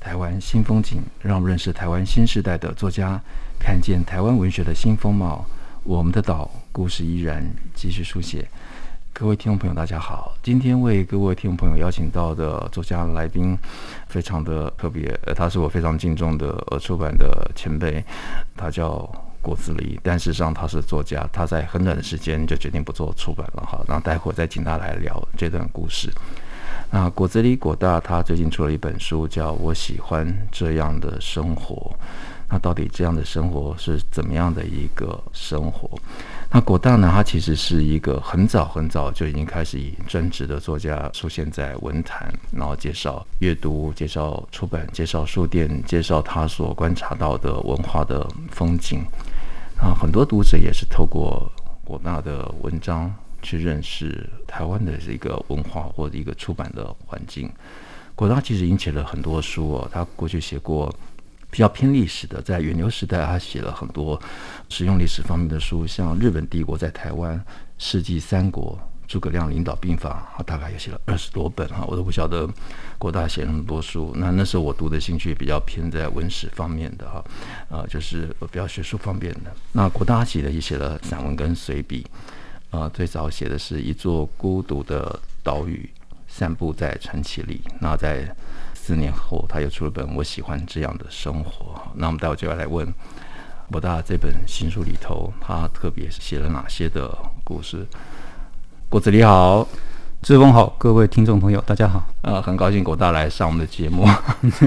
台湾新风景，让我们认识台湾新时代的作家，看见台湾文学的新风貌。我们的岛故事依然继续书写。各位听众朋友，大家好。今天为各位听众朋友邀请到的作家来宾，非常的特别。呃他是我非常敬重的呃出版的前辈，他叫果子狸。但事实上他是作家，他在很短的时间就决定不做出版了哈。那待会再请他来聊这段故事。那果子狸果大，他最近出了一本书，叫我喜欢这样的生活。那到底这样的生活是怎么样的一个生活？那果大呢？他其实是一个很早很早就已经开始以专职的作家出现在文坛，然后介绍阅读、介绍出版、介绍书店、介绍他所观察到的文化的风景。啊，很多读者也是透过果大的文章去认识台湾的这个文化或者一个出版的环境。国大其实引起了很多书哦，他过去写过。比较偏历史的，在远流时代，他写了很多实用历史方面的书，像日本帝国在台湾、世纪三国、诸葛亮领导兵法，他大概也写了二十多本哈，我都不晓得国大写那么多书。那那时候我读的兴趣比较偏在文史方面的哈，呃，就是比较学术方面的。那国大写的也写了散文跟随笔，啊，最早写的是一座孤独的岛屿，散布在传奇里。那在四年后，他又出了本《我喜欢这样的生活》。那我们待会就要来问博大这本新书里头，他特别写了哪些的故事？郭子你好。志峰好，各位听众朋友，大家好。呃，很高兴果大来上我们的节目。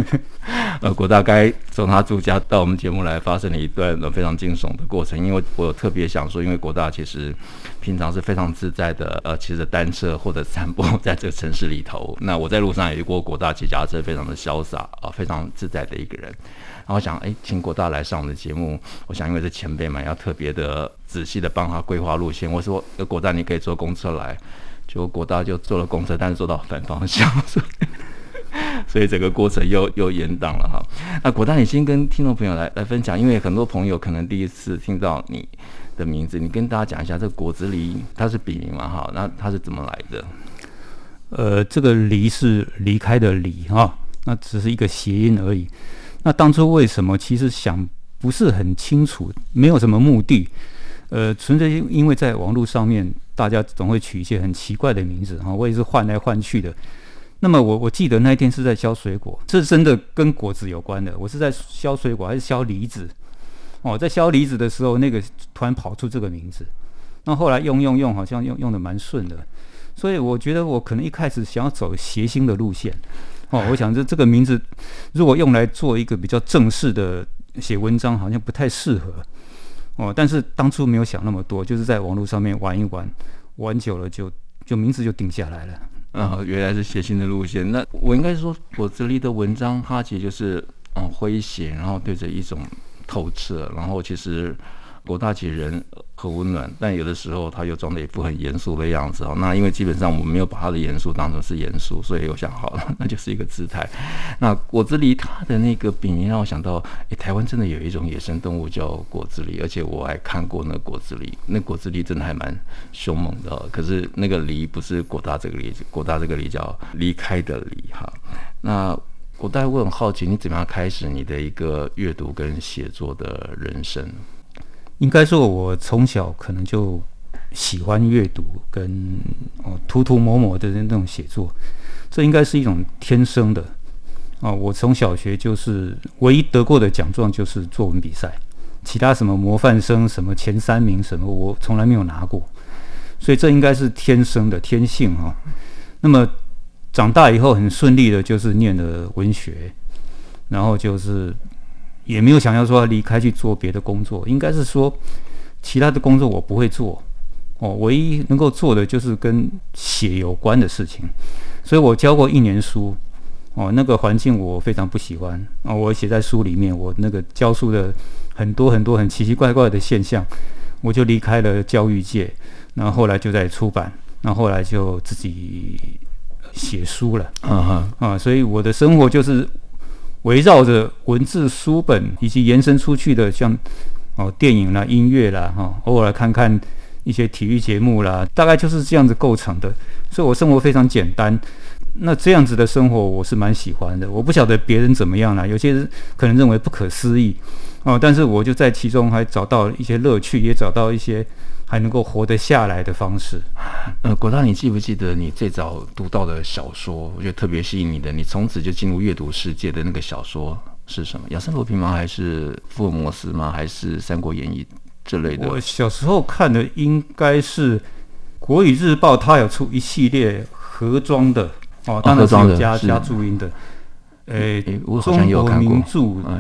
呃，果大该从他住家到我们节目来，发生了一段非常惊悚的过程。因为我特别想说，因为果大其实平常是非常自在的，呃，骑着单车或者散步在这个城市里头。那我在路上也遇过果大骑脚踏车，非常的潇洒啊、呃，非常自在的一个人。然后想，哎，请果大来上我们的节目，我想因为是前辈嘛，要特别的仔细的帮他规划路线。我说，果大你可以坐公车来。就果大就坐了公车，但是坐到反方向，所 以所以整个过程又又延宕了哈。那果大，你先跟听众朋友来来分享，因为很多朋友可能第一次听到你的名字，你跟大家讲一下，这个果子狸它是笔名嘛哈？那它是怎么来的？呃，这个离是离开的离哈，那只是一个谐音而已。那当初为什么？其实想不是很清楚，没有什么目的。呃，纯粹因为在网络上面。大家总会取一些很奇怪的名字哈，我也是换来换去的。那么我我记得那一天是在削水果，这是真的跟果子有关的。我是在削水果还是削梨子？哦，在削梨子的时候，那个突然跑出这个名字。那后来用用用，好像用用的蛮顺的。所以我觉得我可能一开始想要走谐星的路线。哦，我想这这个名字如果用来做一个比较正式的写文章，好像不太适合。哦，但是当初没有想那么多，就是在网络上面玩一玩，玩久了就就名字就定下来了。啊、嗯，原来是写信的路线。那我应该说，我这里的文章，它其实就是嗯诙谐，然后对着一种透彻，然后其实。果大其实人很温暖，但有的时候他又装的一副很严肃的样子哦。那因为基本上我们没有把他的严肃当成是严肃，所以我想好了，那就是一个姿态。那果子狸它的那个笔名让我想到，诶，台湾真的有一种野生动物叫果子狸，而且我还看过那果子狸，那果子狸真的还蛮凶猛的哦。可是那个狸不是果大这个狸，果大这个狸叫离开的离哈。那果大我很好奇，你怎么样开始你的一个阅读跟写作的人生？应该说，我从小可能就喜欢阅读跟哦涂涂抹抹的那种写作，这应该是一种天生的啊、哦。我从小学就是唯一得过的奖状就是作文比赛，其他什么模范生、什么前三名什么，我从来没有拿过，所以这应该是天生的天性哈、哦。那么长大以后很顺利的，就是念了文学，然后就是。也没有想要说要离开去做别的工作，应该是说其他的工作我不会做哦，唯一能够做的就是跟写有关的事情。所以我教过一年书，哦，那个环境我非常不喜欢哦。我写在书里面，我那个教书的很多很多很奇奇怪怪的现象，我就离开了教育界，然后后来就在出版，然后后来就自己写书了。嗯哼啊，所以我的生活就是围绕着文字书本以及延伸出去的，像哦电影啦、音乐啦，哈，偶尔看看一些体育节目啦，大概就是这样子构成的。所以我生活非常简单。那这样子的生活我是蛮喜欢的，我不晓得别人怎么样啦，有些人可能认为不可思议哦，但是我就在其中还找到一些乐趣，也找到一些还能够活得下来的方式。呃，国大，你记不记得你最早读到的小说？我觉得特别吸引你的，你从此就进入阅读世界的那个小说是什么？亚森罗平吗？还是福尔摩斯吗？还是《三国演义》之类的？我小时候看的应该是《国语日报》，它有出一系列盒装的。哦，当然是有加加注音的，诶，中国名著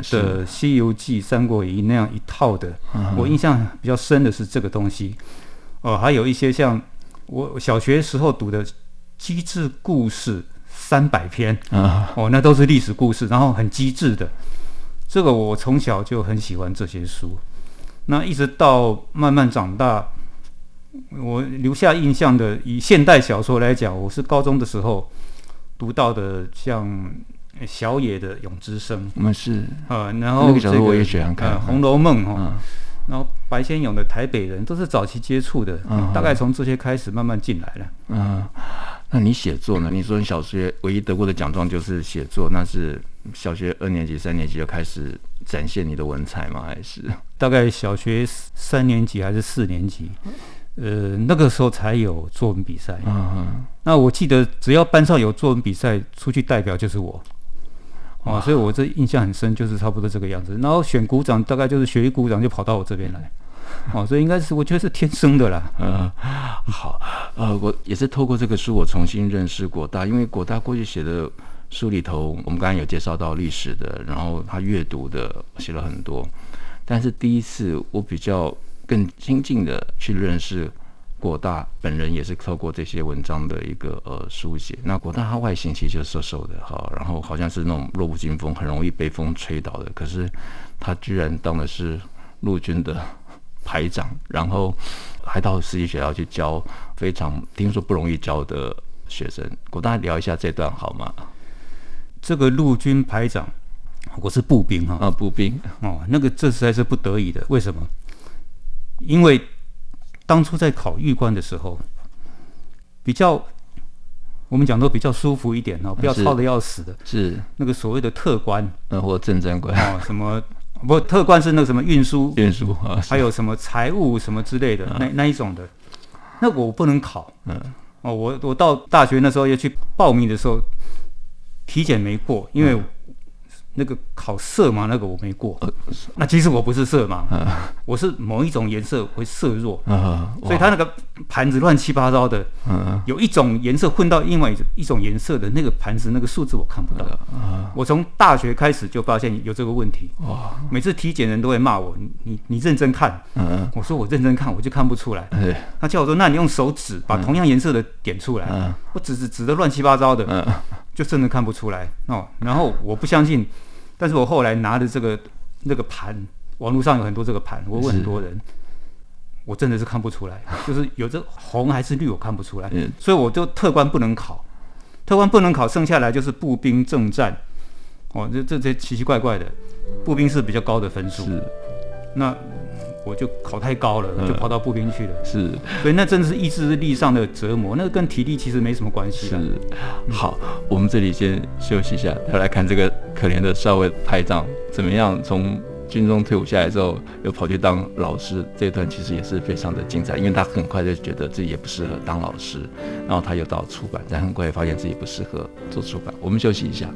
的《西游记》《三国演义》那样一套的，我印象比较深的是这个东西。哦，还有一些像我小学时候读的《机智故事三百篇》，啊哦，那都是历史故事，然后很机智的。这个我从小就很喜欢这些书，那一直到慢慢长大，我留下印象的，以现代小说来讲，我是高中的时候。读到的像小野的《永之声》，我们是啊，然后这个我也喜欢看《红楼梦》哈，然后白先勇的《台北人》都是早期接触的，大概从这些开始慢慢进来了。嗯，那你写作呢？你说你小学唯一得过的奖状就是写作，那是小学二年级、三年级就开始展现你的文采吗？还是大概小学三年级还是四年级？呃，那个时候才有作文比赛。嗯嗯。那我记得，只要班上有作文比赛，出去代表就是我。哦，所以我这印象很深，就是差不多这个样子。然后选股长，大概就是学一股长就跑到我这边来。哦，所以应该是我觉得是天生的啦。嗯，好。呃，我也是透过这个书，我重新认识国大，因为国大过去写的书里头，我们刚刚有介绍到历史的，然后他阅读的写了很多，但是第一次我比较。更亲近的去认识国大本人，也是透过这些文章的一个呃书写。那国大他外形其实就是瘦瘦的哈，然后好像是那种弱不禁风，很容易被风吹倒的。可是他居然当的是陆军的排长，然后还到实习学校去教非常听说不容易教的学生。国大聊一下这段好吗？这个陆军排长，我是步兵哈啊，步兵哦，那个这实在是不得已的，为什么？因为当初在考预官的时候，比较我们讲都比较舒服一点哦，不要操的要死的。是。那个所谓的特官，嗯，或正正官。哦，什么不特官是那个什么运输运输啊，还有什么财务什么之类的那那一种的，那我不能考。嗯，哦，我我到大学那时候要去报名的时候，体检没过，因为。那个考色盲，那个我没过。那其实我不是色盲，我是某一种颜色会色弱，所以他那个盘子乱七八糟的。有一种颜色混到另外一种颜色的那个盘子，那个数字我看不到。我从大学开始就发现有这个问题。每次体检人都会骂我，你你认真看。我说我认真看，我就看不出来。他叫我说，那你用手指把同样颜色的点出来。我指指指的乱七八糟的。就真的看不出来哦，然后我不相信，但是我后来拿着这个那个盘，网络上有很多这个盘，我问很多人，我真的是看不出来，就是有这红还是绿，我看不出来，嗯、所以我就特官不能考，特官不能考，剩下来就是步兵正战，哦，这这这奇奇怪怪的，步兵是比较高的分数，是。那。我就考太高了，就跑到步兵去了。嗯、是，所以那真的是意志力上的折磨，那个跟体力其实没什么关系。是，好，我们这里先休息一下，再来看这个可怜的少尉排长怎么样从军中退伍下来之后，又跑去当老师。这一段其实也是非常的精彩，因为他很快就觉得自己也不适合当老师，然后他又到出版，但很快发现自己不适合做出版。我们休息一下。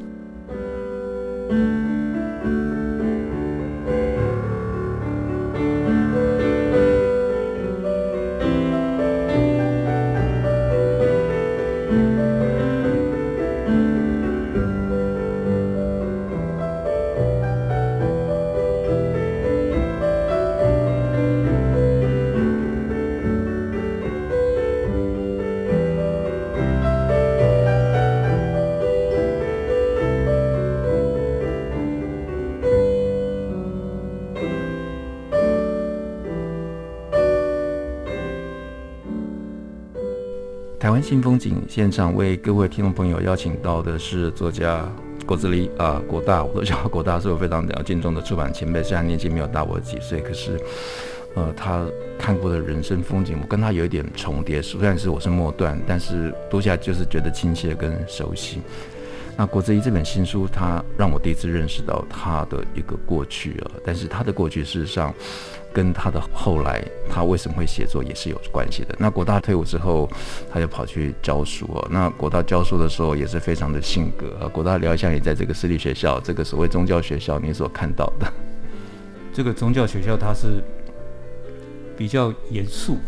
台湾新风景现场为各位听众朋友邀请到的是作家国子狸啊，郭大，我都叫郭大，是我非常敬重的出版前辈，虽然年纪没有大我几岁，可是呃，他看过的人生风景，我跟他有一点重叠，虽然是我是末段，但是读起来就是觉得亲切跟熟悉。那国子监这本新书，他让我第一次认识到他的一个过去啊，但是他的过去事实上跟他的后来，他为什么会写作也是有关系的。那国大退伍之后，他就跑去教书啊。那国大教书的时候也是非常的性格啊。国大聊一下也在这个私立学校，这个所谓宗教学校，你所看到的。这个宗教学校它是比较严肃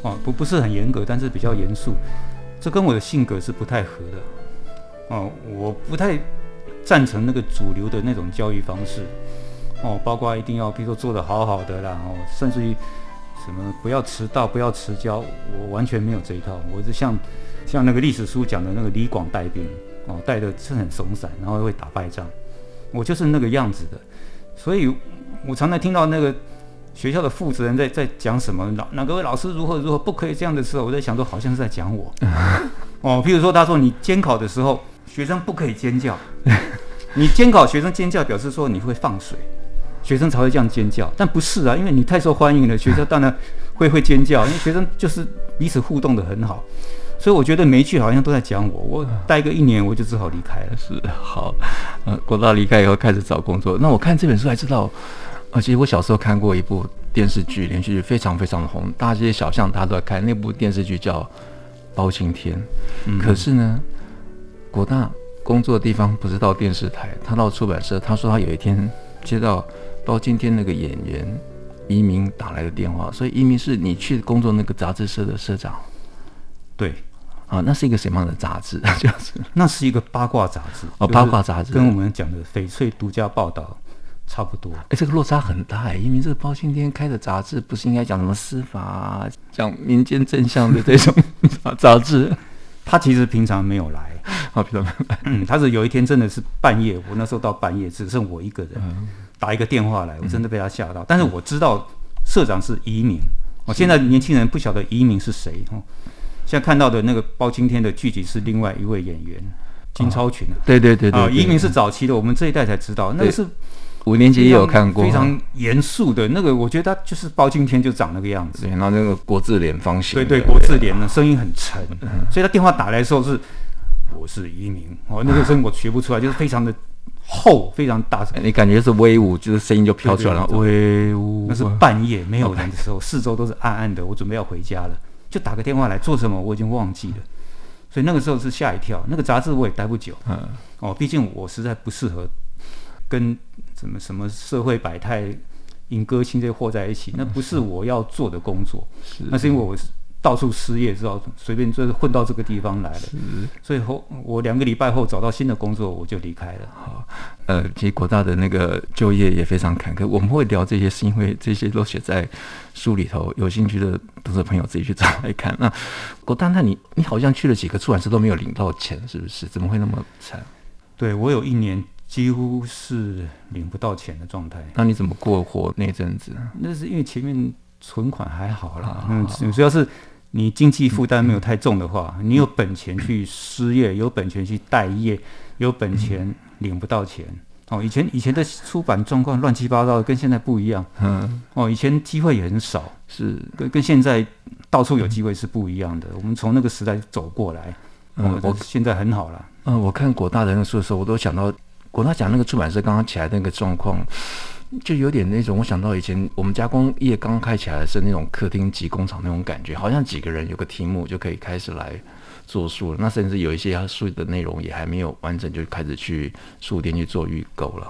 啊，不不是很严格，但是比较严肃。这跟我的性格是不太合的。哦，我不太赞成那个主流的那种教育方式，哦，包括一定要，比如说做得好好的啦，哦，甚至于什么不要迟到，不要迟交，我完全没有这一套。我是像像那个历史书讲的那个李广带兵，哦，带的是很松散，然后会打败仗，我就是那个样子的。所以我常常听到那个学校的负责人在在讲什么老哪个位老师如何如何不可以这样的时候，我在想说好像是在讲我，哦，譬如说他说你监考的时候。学生不可以尖叫，你监考学生尖叫，表示说你会放水，学生才会这样尖叫。但不是啊，因为你太受欢迎了，学生当然会会尖叫，因为学生就是彼此互动的很好。所以我觉得每一句好像都在讲我。我待个一年，我就只好离开了。是好，呃，国大离开以后开始找工作。那我看这本书才知道，而且我小时候看过一部电视剧，连续剧非常非常的红，大街小巷大家都在看。那部电视剧叫《包青天》，嗯，可是呢。国大工作的地方不是到电视台，他到出版社。他说他有一天接到包青天那个演员移民打来的电话，所以移民是你去工作那个杂志社的社长。对，啊，那是一个什么样的杂志？就是那是一个八卦杂志哦，八卦杂志跟我们讲的翡翠独家报道差不多。哎，这个落差很大哎，因为这个包青天开的杂志不是应该讲什么司法、啊、讲民间真相的这种杂志？他其实平常没有来。好，平常没有来。嗯，他是有一天真的是半夜，我那时候到半夜只剩我一个人，打一个电话来，我真的被他吓到。但是我知道社长是移民，我现在年轻人不晓得移民是谁哦。现在看到的那个包青天的剧集是另外一位演员金超群啊。对对对对，移民是早期的，我们这一代才知道，那个是五年级也有看过，非常严肃的那个，我觉得他就是包青天就长那个样子，然后那个国字脸方形，对对，国字脸呢，声音很沉，所以他电话打来的时候是。我是移民哦，那个声音我学不出来，就是非常的厚，非常大声。你感觉是威武，就是声音就飘出来了。威武，那是半夜没有人的时候，四周都是暗暗的。我准备要回家了，就打个电话来做什么，我已经忘记了。所以那个时候是吓一跳。那个杂志我也待不久，嗯，哦，毕竟我实在不适合跟什么什么社会百态、演歌星这些和在一起，那不是我要做的工作。是，那是因为我是。到处失业，之后随便就是混到这个地方来了。是，所以后我两个礼拜后找到新的工作，我就离开了。好，呃，其实国大的那个就业也非常坎坷。我们会聊这些，是因为这些都写在书里头。有兴趣的读者朋友自己去找来看。那 国大，那你你好像去了几个出版社都没有领到钱，是不是？怎么会那么惨？对，我有一年几乎是领不到钱的状态。那你怎么过活那阵子？那是因为前面存款还好啦。嗯，主要是。你经济负担没有太重的话，你有本钱去失业，有本钱去待业，有本钱领不到钱。哦，以前以前的出版状况乱七八糟的，跟现在不一样。嗯，哦，以前机会也很少，是跟跟现在到处有机会是不一样的。我们从那个时代走过来，嗯，我现在很好了。嗯，我看国大的那个书的时候，我都想到国大讲那个出版社刚刚起来的那个状况。就有点那种，我想到以前我们加工业刚开起来的是那种客厅及工厂那种感觉，好像几个人有个题目就可以开始来做书了。那甚至有一些书的内容也还没有完整，就开始去书店去做预购了。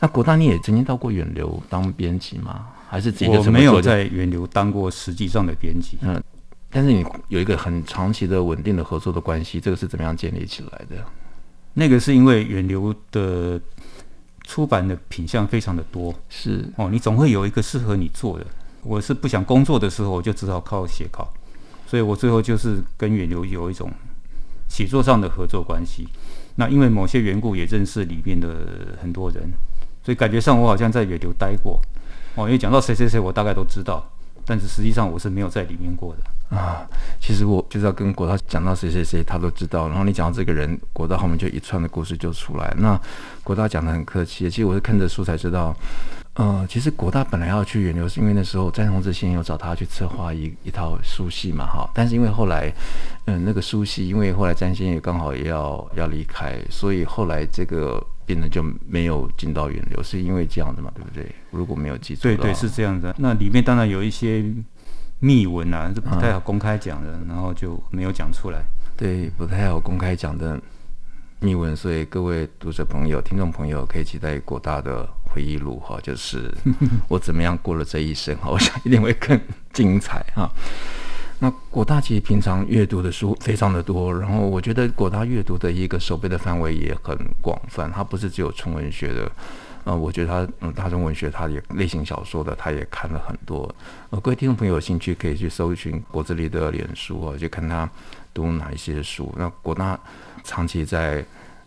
那国大你也曾经到过远流当编辑吗？还是？我没有在远流当过实际上的编辑。嗯，但是你有一个很长期的稳定的合作的关系，这个是怎么样建立起来的？那个是因为远流的。出版的品相非常的多，是哦，你总会有一个适合你做的。我是不想工作的时候，我就只好靠写稿，所以我最后就是跟远流有一种写作上的合作关系。那因为某些缘故，也认识里面的很多人，所以感觉上我好像在远流待过。哦，因为讲到谁谁谁，我大概都知道。但是实际上我是没有在里面过的。啊，其实我就是要跟国大讲到谁谁谁，他都知道。然后你讲到这个人，国大后面就一串的故事就出来。那国大讲的很客气，其实我是看着书才知道。呃，其实国大本来要去远流，是因为那时候詹宏志先生有找他去策划一一套书系嘛，哈。但是因为后来，嗯、呃，那个书系，因为后来詹先生也刚好也要要离开，所以后来这个变得就没有进到远流，是因为这样的嘛，对不对？如果没有记错，对对是这样的。那里面当然有一些。秘闻啊，是不太好公开讲的，嗯，然后就没有讲出来。对，不太好公开讲的秘闻，所以各位读者朋友、听众朋友可以期待国大的回忆录哈，就是 我怎么样过了这一生哈，我想一定会更精彩哈。那国大其实平常阅读的书非常的多，然后我觉得国大阅读的一个手背的范围也很广泛，它不是只有纯文学的。啊、呃，我觉得他嗯，大众文学他也类型小说的，他也看了很多。呃，各位听众朋友有兴趣可以去搜寻国子里的脸书啊，就看他读哪一些书。那国大长期在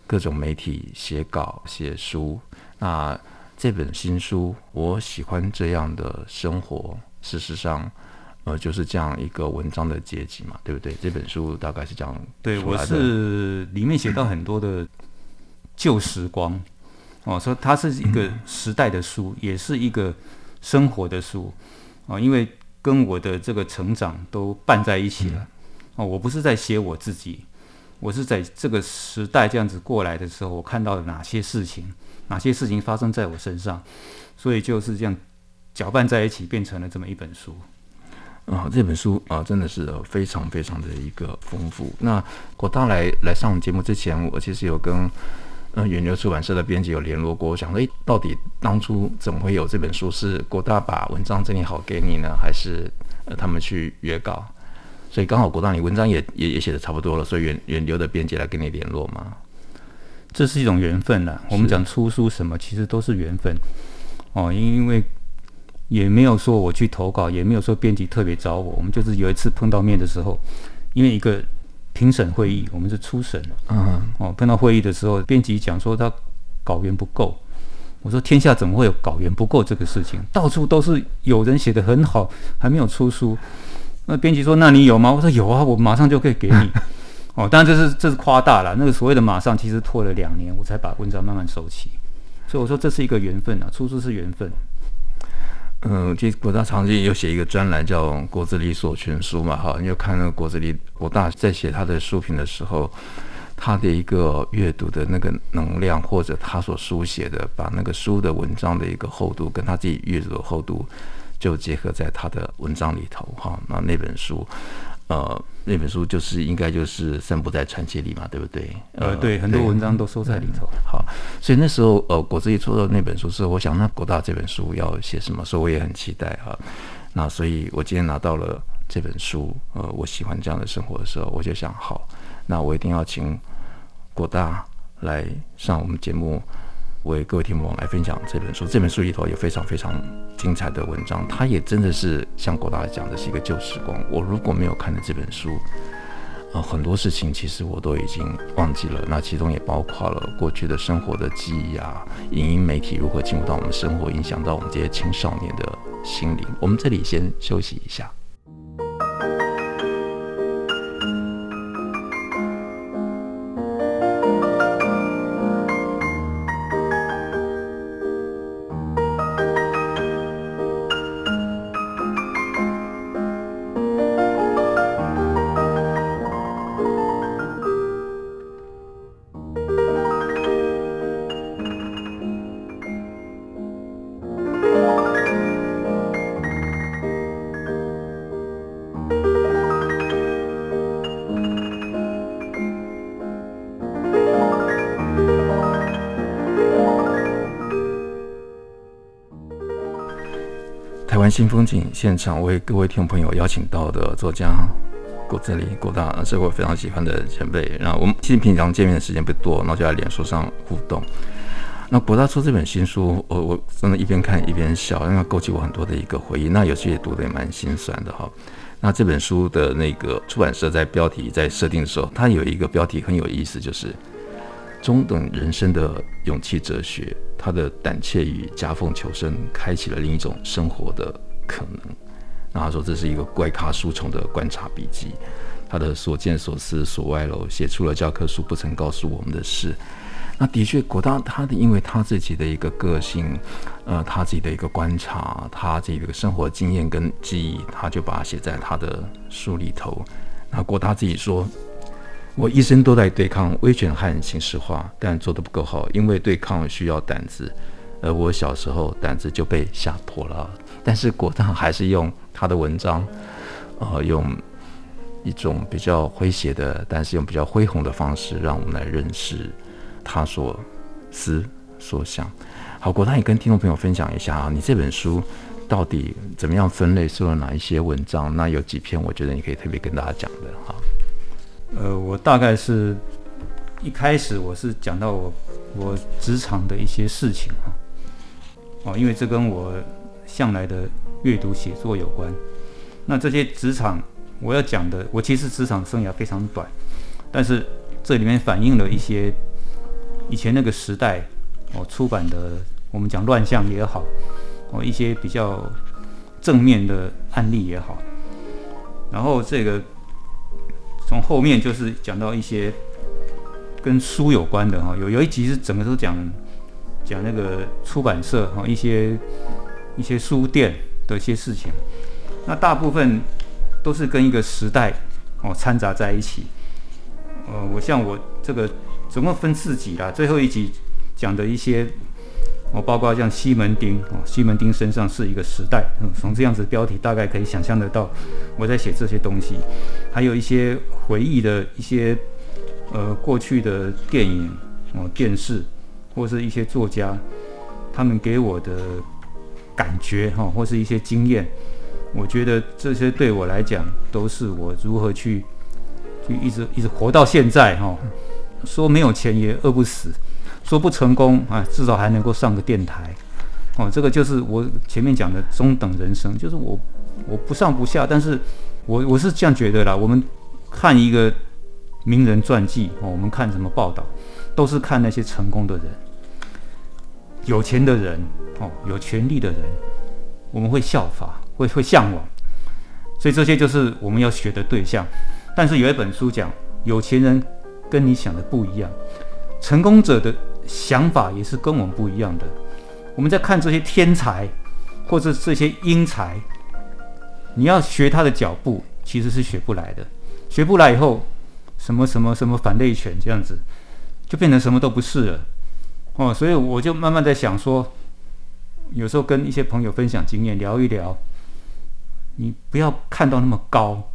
各种媒体写稿写书。那这本新书，我喜欢这样的生活。事实上，呃，就是这样一个文章的结集嘛，对不对？这本书大概是这样。对，我是里面写到很多的旧时光。哦，说它是一个时代的书，也是一个生活的书，哦，因为跟我的这个成长都伴在一起了。哦，我不是在写我自己，我是在这个时代这样子过来的时候，我看到了哪些事情，哪些事情发生在我身上，所以就是这样搅拌在一起，变成了这么一本书。啊，这本书啊，真的是非常非常的一个丰富。那国大来来上节目之前，我其实有跟。嗯，远流出版社的编辑有联络过，我想说，诶，到底当初怎么会有这本书？是国大把文章整理好给你呢，还是呃他们去约稿？所以刚好国大你文章也也也写的差不多了，所以远远流的编辑来跟你联络吗？这是一种缘分呐。我们讲出书什么，其实都是缘分哦，因为也没有说我去投稿，也没有说编辑特别找我，我们就是有一次碰到面的时候，因为一个。评审会议，我们是初审。嗯，哦，碰到会议的时候，编辑讲说他稿源不够。我说天下怎么会有稿源不够这个事情？到处都是有人写的很好，还没有出书。那编辑说：“那你有吗？”我说：“有啊，我马上就可以给你。”哦，当然这是这是夸大了。那个所谓的马上，其实拖了两年，我才把文章慢慢收齐。所以我说这是一个缘分啊，出书是缘分。嗯，其实国大长期有写一个专栏叫《国子监所全书》嘛，哈，你就看那个国子监国大在写他的书评的时候，他的一个阅读的那个能量，或者他所书写的，把那个书的文章的一个厚度跟他自己阅读的厚度，就结合在他的文章里头，哈，那那本书。呃，那本书就是应该就是散布在传记里嘛，对不对？呃，对，很多文章都收在里头。好，所以那时候呃，果子监出的那本书是，我想那国大这本书要写什么，所以我也很期待哈。那所以我今天拿到了这本书，呃，我喜欢这样的生活的时候，我就想，好，那我一定要请国大来上我们节目。为各位听众来分享这本书，这本书里头有非常非常精彩的文章，它也真的是像国大讲的是一个旧时光。我如果没有看的这本书，呃，很多事情其实我都已经忘记了。那其中也包括了过去的生活的记忆啊，影音媒体如何进入到我们生活，影响到我们这些青少年的心灵。我们这里先休息一下。新风景现场为各位听众朋友邀请到的作家国子监国大，是我非常喜欢的前辈。然后我们其实平常见面的时间不多，然后就在脸书上互动。那国大出这本新书，我我真的一边看一边笑，因为勾起我很多的一个回忆。那有些也读得也蛮心酸的哈。那这本书的那个出版社在标题在设定的时候，它有一个标题很有意思，就是中等人生的勇气哲学。他的胆怯与夹缝求生，开启了另一种生活的可能。那他说这是一个怪咖书虫的观察笔记，他的所见所思所歪楼，写出了教科书不曾告诉我们的事。那的确，国大他的因为他自己的一个个性，呃，他自己的一个观察，他自己的一个生活经验跟记忆，他就把它写在他的书里头。那国大自己说，我一生都在对抗威权和形式化，但做得不够好，因为对抗需要胆子，而我小时候胆子就被吓破了。但是国大还是用他的文章，呃，用一种比较诙谐的，但是用比较恢宏的方式，让我们来认识他所思所想。好，国大也跟听众朋友分享一下啊，你这本书到底怎么样分类，收了哪一些文章？那有几篇我觉得你可以特别跟大家讲的哈。呃，我大概是一开始我是讲到我我职场的一些事情哈，哦，因为这跟我。向来的阅读写作有关，那这些职场我要讲的，我其实职场生涯非常短，但是这里面反映了一些以前那个时代哦出版的，我们讲乱象也好，哦一些比较正面的案例也好，然后这个从后面就是讲到一些跟书有关的哈，有有一集是整个都讲讲那个出版社哈一些。一些书店的一些事情，那大部分都是跟一个时代哦掺杂在一起。呃，我像我这个总共分四集啦，最后一集讲的一些哦，包括像西门町哦，西门町身上是一个时代，嗯，从这样子标题大概可以想象得到我在写这些东西，还有一些回忆的一些呃过去的电影哦、电视或是一些作家他们给我的。感觉哈，或是一些经验，我觉得这些对我来讲都是我如何去，就一直一直活到现在哈。说没有钱也饿不死，说不成功啊，至少还能够上个电台，哦，这个就是我前面讲的中等人生，就是我我不上不下，但是我我是这样觉得啦。我们看一个名人传记哦，我们看什么报道，都是看那些成功的人，有钱的人。哦，有权力的人，我们会效法，会会向往，所以这些就是我们要学的对象。但是有一本书讲，有钱人跟你想的不一样，成功者的想法也是跟我们不一样的。我们在看这些天才或者这些英才，你要学他的脚步，其实是学不来的。学不来以后，什么什么什么反类犬这样子，就变成什么都不是了。哦，所以我就慢慢在想说。有时候跟一些朋友分享经验，聊一聊，你不要看到那么高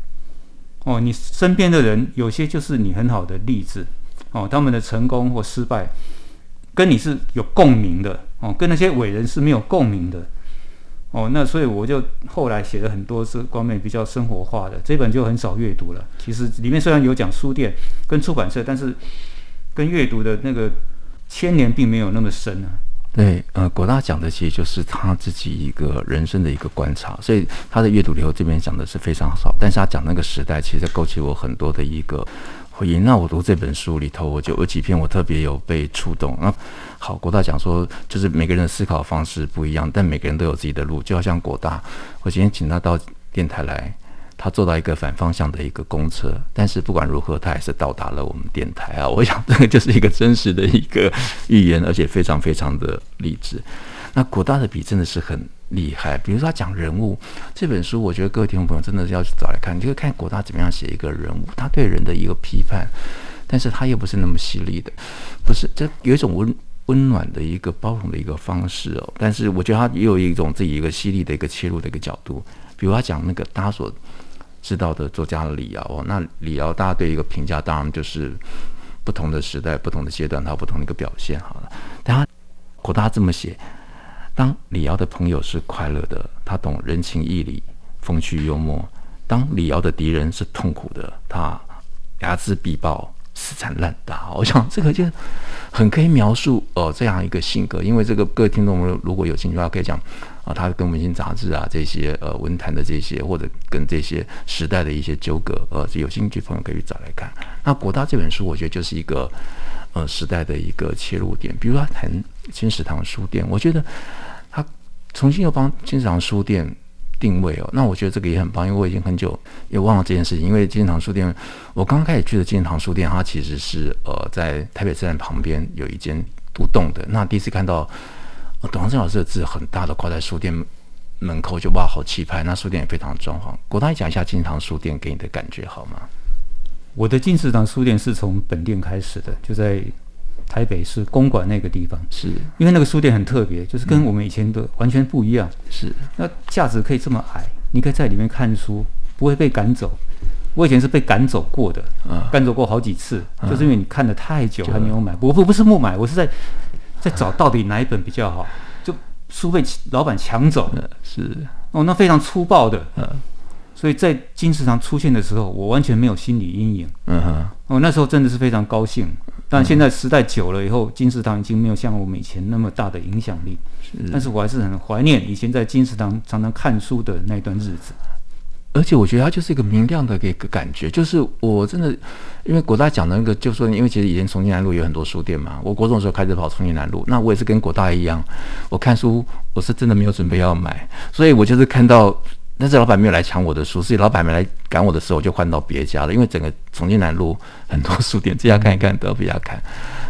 哦。你身边的人有些就是你很好的例子哦，他们的成功或失败跟你是有共鸣的哦，跟那些伟人是没有共鸣的哦。那所以我就后来写了很多是方面比较生活化的，这本就很少阅读了。其实里面虽然有讲书店跟出版社，但是跟阅读的那个牵连并没有那么深啊。对，呃，国大讲的其实就是他自己一个人生的一个观察，所以他的阅读里头这边讲的是非常少，但是他讲那个时代，其实勾起我很多的一个回忆。那我读这本书里头，我就有几篇我特别有被触动。那好，国大讲说，就是每个人的思考方式不一样，但每个人都有自己的路，就好像国大，我今天请他到电台来。他坐到一个反方向的一个公车，但是不管如何，他还是到达了我们电台啊！我想这个就是一个真实的一个寓言，而且非常非常的励志。那国大的笔真的是很厉害，比如说他讲人物这本书，我觉得各位听众朋友真的是要去找来看，你就会看国大怎么样写一个人物，他对人的一个批判，但是他又不是那么犀利的，不是，这有一种温温暖的一个包容的一个方式哦。但是我觉得他也有一种自己一个犀利的一个切入的一个角度，比如他讲那个大家所。知道的作家李敖哦，那李敖大家对一个评价，当然就是不同的时代、不同的阶段，他有不同的一个表现。好了，但他国大这么写：当李敖的朋友是快乐的，他懂人情义理、风趣幽默；当李敖的敌人是痛苦的，他睚眦必报、死缠烂打。我想这个就很可以描述哦、呃、这样一个性格。因为这个各位听众如果有兴趣的话，可以讲。啊，他跟文心杂志啊这些呃文坛的这些，或者跟这些时代的一些纠葛，呃，有兴趣朋友可以找来看。那国大这本书，我觉得就是一个呃时代的一个切入点。比如说他谈金石堂书店，我觉得重新又帮金石堂书店定位哦。那我觉得这个也很棒，因为我已经很久也忘了这件事情。因为金石堂书店，我刚开始去的金石堂书店，它其实是呃在台北车站旁边有一间独栋的。那第一次看到呃董长生老师的字很大的挂在书店门口，就哇，好气派。那书店也非常装潢。国大，你讲一下金石堂书店给你的感觉好吗？我的金石堂书店是从本店开始的，就在。台北市公馆那个地方，是因为那个书店很特别，就是跟我们以前的完全不一样。是，那架子可以这么矮，你可以在里面看书，不会被赶走。我以前是被赶走过的，啊，赶走过好几次，啊，就是因为你看的太久还没有买。我不不是不买，我是在在找到底哪一本比较好，就书被老板抢走。是哦，那非常粗暴的。所以在金石堂出现的时候，我完全没有心理阴影。嗯哼，我那时候真的是非常高兴。但现在时代久了以后，金石堂已经没有像我们以前那么大的影响力。是，但是我还是很怀念以前在金石堂常常看书的那段日子。而且我觉得它就是一个明亮的一个感觉，就是我真的，因为国大讲的那个，就说因为其实以前重庆南路有很多书店嘛，我国中的时候开始跑重庆南路，那我也是跟国大一样，我看书我是真的没有准备要买，所以我就是看到。但是老板没有来抢我的书，所以老板没来赶我的时候，我就换到别家了。因为整个重庆南路很多书店，这家看一看，都要别家看。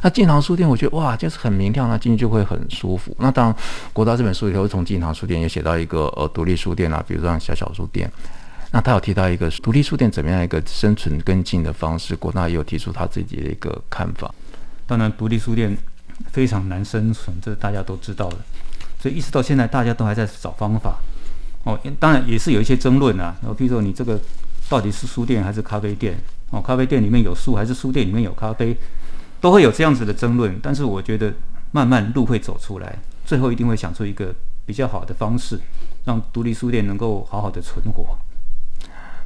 那金堂书店，我觉得哇，就是很明亮，那进去就会很舒服。那当然，国大这本书里头，从金堂书店也写到一个呃独立书店啊，比如说像小小书店。那他有提到一个独立书店怎么样一个生存跟进的方式，国大也有提出他自己的一个看法。当然，独立书店非常难生存，这大家都知道的。所以一直到现在，大家都还在找方法。哦，当然也是有一些争论啊。然后，譬如说，你这个到底是书店还是咖啡店？哦，咖啡店里面有书，还是书店里面有咖啡，都会有这样子的争论。但是，我觉得慢慢路会走出来，最后一定会想出一个比较好的方式，让独立书店能够好好的存活。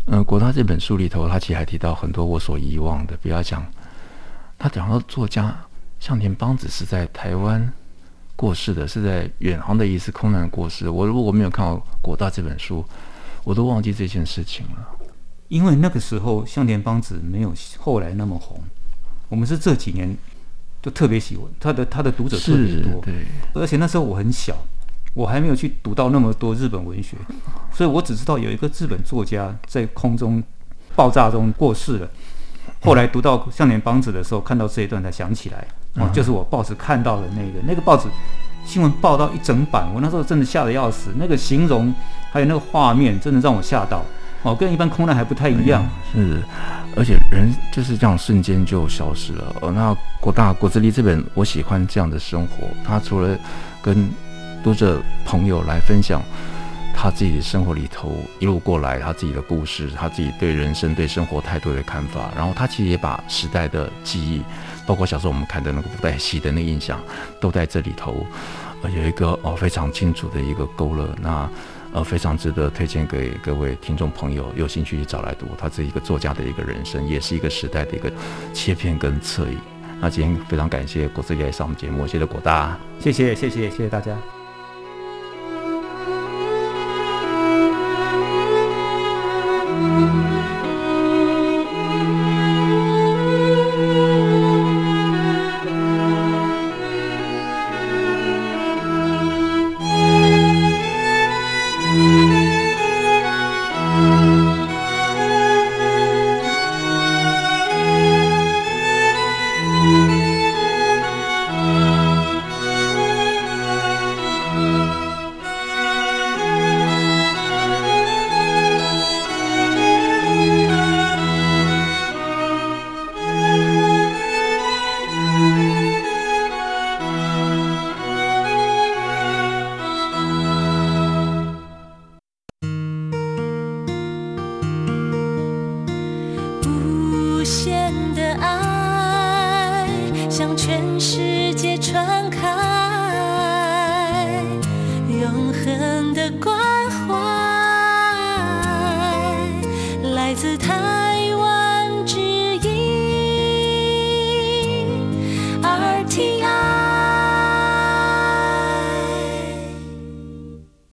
嗯，国大这本书里头，他其实还提到很多我所遗忘的，比方讲，他讲到作家向田邦子是在台湾。过世的是在远航的一次空难过世。我如果没有看到国大这本书，我都忘记这件事情了。因为那个时候向田邦子没有后来那么红，我们是这几年就特别喜欢他的，他的读者特别多。对，而且那时候我很小，我还没有去读到那么多日本文学，所以我只知道有一个日本作家在空中爆炸中过世了。后来读到向田邦子的时候，看到这一段才想起来。哦，就是我报纸看到的那个，那个报纸新闻报道一整版，我那时候真的吓得要死。那个形容还有那个画面，真的让我吓到。哦，跟一般空难还不太一样。是，而且人就是这样瞬间就消失了。哦，那国大国之力这本，我喜欢这样的生活。他除了跟读者朋友来分享他自己的生活里头一路过来他自己的故事，他自己对人生对生活态度的看法，然后他其实也把时代的记忆。包括小时候我们看的那个布袋戏的那个印象，都在这里头，呃，有一个哦非常清楚的一个勾勒，那呃非常值得推荐给各位听众朋友，有兴趣去找来读。他是一个作家的一个人生，也是一个时代的一个切片跟侧影。那今天非常感谢国之力上我们节目，谢谢国大，谢谢谢谢谢谢大家。